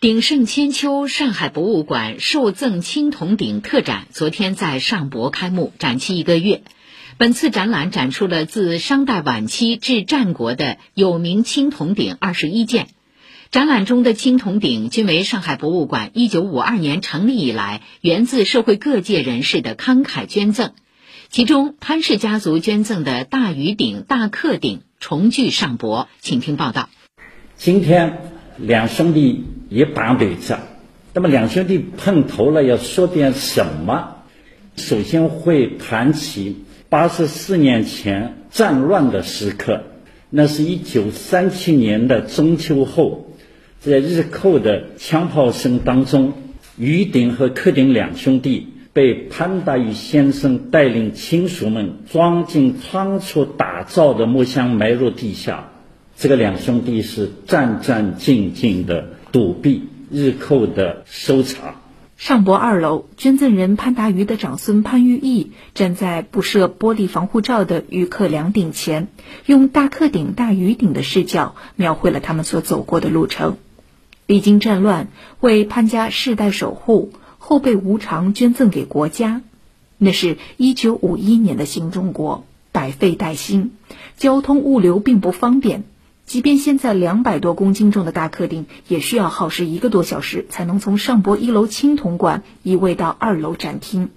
鼎盛千秋上海博物馆受赠青铜鼎特展昨天在上博开幕，展期一个月。本次展览展出了自商代晚期至战国的有名青铜鼎二十一件。展览中的青铜鼎均为上海博物馆一九五二年成立以来源自社会各界人士的慷慨捐赠。其中，潘氏家族捐赠的大禹鼎、大克鼎重聚上博，请听报道。今天。两兄弟也打对着，那么两兄弟碰头了，要说点什么？首先会谈起八十四年前战乱的时刻，那是一九三七年的中秋后，在日寇的枪炮声当中，于鼎和柯鼎两兄弟被潘大禹先生带领亲属们装进仓促打造的木箱，埋入地下。这个两兄弟是战战兢兢的躲避日寇的搜查。上博二楼，捐赠人潘达于的长孙潘玉义站在布设玻璃防护罩的玉刻梁顶前，用大客顶、大鱼顶的视角描绘了他们所走过的路程。历经战乱，为潘家世代守护，后辈无偿捐赠给国家。那是一九五一年的新中国，百废待兴，交通物流并不方便。即便现在两百多公斤重的大客厅，也需要耗时一个多小时才能从上博一楼青铜馆移位到二楼展厅。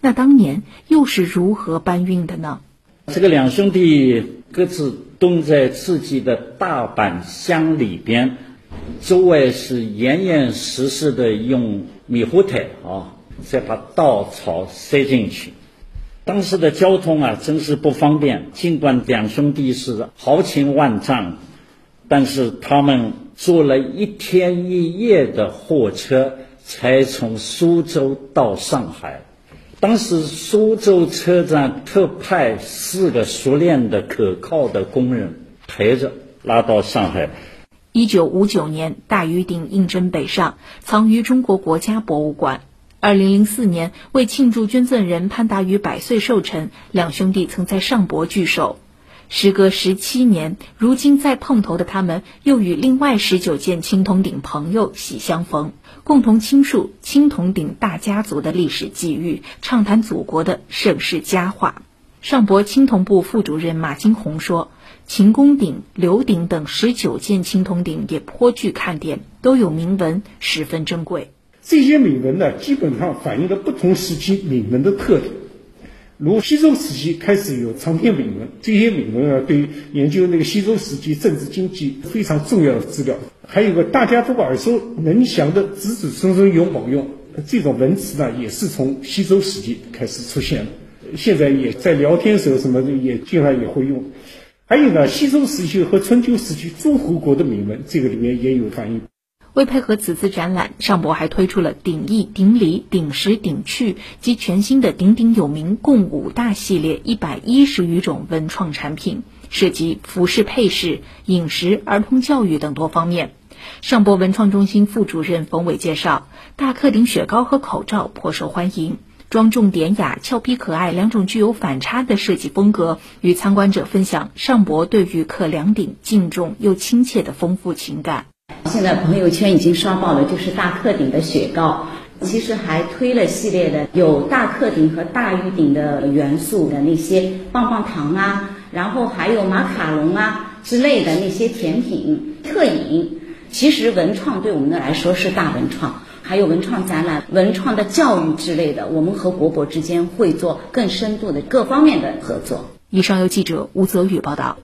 那当年又是如何搬运的呢？这个两兄弟各自蹲在自己的大板箱里边，周围是严严实实的用米糊腿啊，再把稻草塞进去。当时的交通啊，真是不方便。尽管两兄弟是豪情万丈。但是他们坐了一天一夜的货车，才从苏州到上海。当时苏州车站特派四个熟练的、可靠的工人陪着拉到上海。一九五九年，大禹鼎应征北上，藏于中国国家博物馆。二零零四年，为庆祝捐赠人潘达于百岁寿辰，两兄弟曾在上博聚首。时隔十七年，如今再碰头的他们，又与另外十九件青铜鼎朋友喜相逢，共同倾述青铜鼎大家族的历史际遇，畅谈祖国的盛世佳话。上博青铜部副主任马金红说：“秦公鼎、刘鼎等十九件青铜鼎也颇具看点，都有铭文，十分珍贵。这些铭文呢，基本上反映了不同时期铭文的特点。”如西周时期开始有长篇铭文，这些铭文啊，对研究那个西周时期政治经济非常重要的资料。还有个大家都耳熟能详的“子子孙孙永保用”这种文词呢，也是从西周时期开始出现的。现在也在聊天时候什么的也经常也会用。还有呢，西周时期和春秋时期诸侯国的铭文，这个里面也有反映。为配合此次展览，上博还推出了鼎艺、鼎礼、鼎食、鼎趣及全新的鼎鼎有名共五大系列一百一十余种文创产品，涉及服饰配饰、饮食、儿童教育等多方面。上博文创中心副主任冯伟介绍，大克鼎雪糕和口罩颇受欢迎，庄重典雅、俏皮可爱两种具有反差的设计风格，与参观者分享上博对于刻梁鼎敬重又亲切的丰富情感。现在朋友圈已经刷爆了，就是大克鼎的雪糕。其实还推了系列的有大克鼎和大玉鼎的元素的那些棒棒糖啊，然后还有马卡龙啊之类的那些甜品特饮。其实文创对我们的来说是大文创，还有文创展览、文创的教育之类的，我们和国博之间会做更深度的各方面的合作。以上由记者吴泽宇报道。